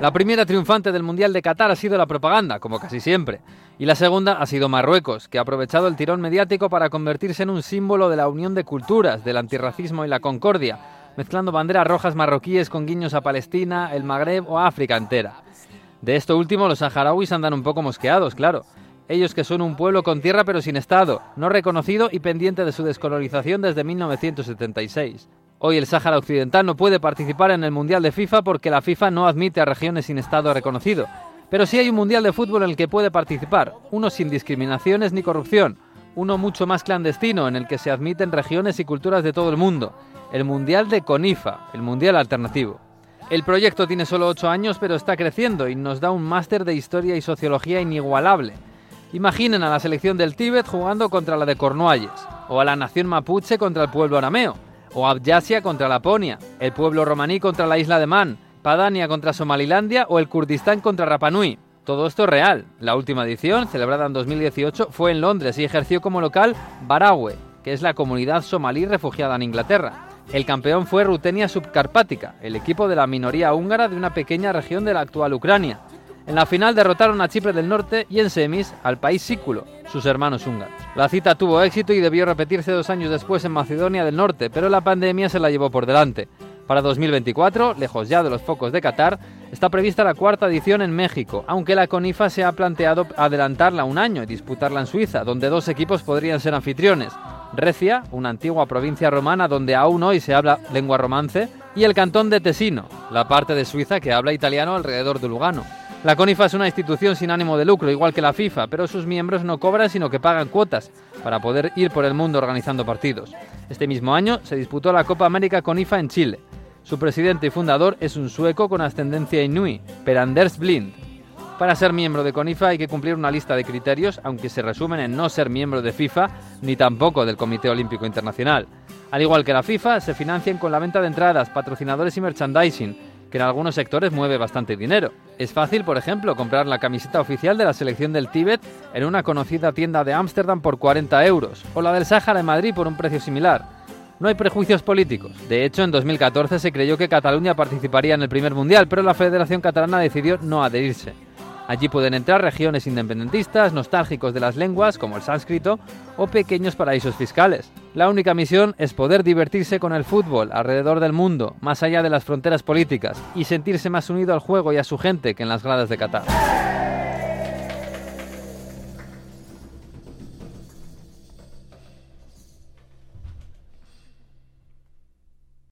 La primera triunfante del Mundial de Qatar ha sido la propaganda, como casi siempre, y la segunda ha sido Marruecos, que ha aprovechado el tirón mediático para convertirse en un símbolo de la unión de culturas, del antirracismo y la concordia, mezclando banderas rojas marroquíes con guiños a Palestina, el Magreb o África entera. De esto último, los saharauis andan un poco mosqueados, claro. Ellos que son un pueblo con tierra pero sin Estado, no reconocido y pendiente de su descolonización desde 1976. Hoy el Sáhara Occidental no puede participar en el Mundial de FIFA porque la FIFA no admite a regiones sin Estado reconocido. Pero sí hay un Mundial de Fútbol en el que puede participar, uno sin discriminaciones ni corrupción, uno mucho más clandestino en el que se admiten regiones y culturas de todo el mundo, el Mundial de CONIFA, el Mundial Alternativo. El proyecto tiene solo 8 años pero está creciendo y nos da un máster de historia y sociología inigualable. Imaginen a la selección del Tíbet jugando contra la de Cornualles, o a la nación mapuche contra el pueblo arameo, o Abjasia contra Laponia, el pueblo romaní contra la isla de Man, Padania contra Somalilandia o el Kurdistán contra Rapanui. Todo esto es real. La última edición, celebrada en 2018, fue en Londres y ejerció como local Barawe, que es la comunidad somalí refugiada en Inglaterra. El campeón fue Rutenia Subcarpática, el equipo de la minoría húngara de una pequeña región de la actual Ucrania. En la final derrotaron a Chipre del Norte y en semis al país sículo, sus hermanos húngaros. La cita tuvo éxito y debió repetirse dos años después en Macedonia del Norte, pero la pandemia se la llevó por delante. Para 2024, lejos ya de los focos de Qatar, está prevista la cuarta edición en México, aunque la CONIFA se ha planteado adelantarla un año y disputarla en Suiza, donde dos equipos podrían ser anfitriones. Recia, una antigua provincia romana donde aún hoy se habla lengua romance, y el cantón de Tesino, la parte de Suiza que habla italiano alrededor de Lugano. La CONIFA es una institución sin ánimo de lucro, igual que la FIFA, pero sus miembros no cobran sino que pagan cuotas para poder ir por el mundo organizando partidos. Este mismo año se disputó la Copa América CONIFA en Chile. Su presidente y fundador es un sueco con ascendencia inuit, Per Anders Blind. Para ser miembro de CONIFA hay que cumplir una lista de criterios, aunque se resumen en no ser miembro de FIFA ni tampoco del Comité Olímpico Internacional. Al igual que la FIFA, se financian con la venta de entradas, patrocinadores y merchandising, que en algunos sectores mueve bastante dinero. Es fácil, por ejemplo, comprar la camiseta oficial de la selección del Tíbet en una conocida tienda de Ámsterdam por 40 euros, o la del Sáhara en Madrid por un precio similar. No hay prejuicios políticos. De hecho, en 2014 se creyó que Cataluña participaría en el primer mundial, pero la Federación Catalana decidió no adherirse. Allí pueden entrar regiones independentistas, nostálgicos de las lenguas, como el sánscrito, o pequeños paraísos fiscales. La única misión es poder divertirse con el fútbol alrededor del mundo, más allá de las fronteras políticas, y sentirse más unido al juego y a su gente que en las gradas de Qatar.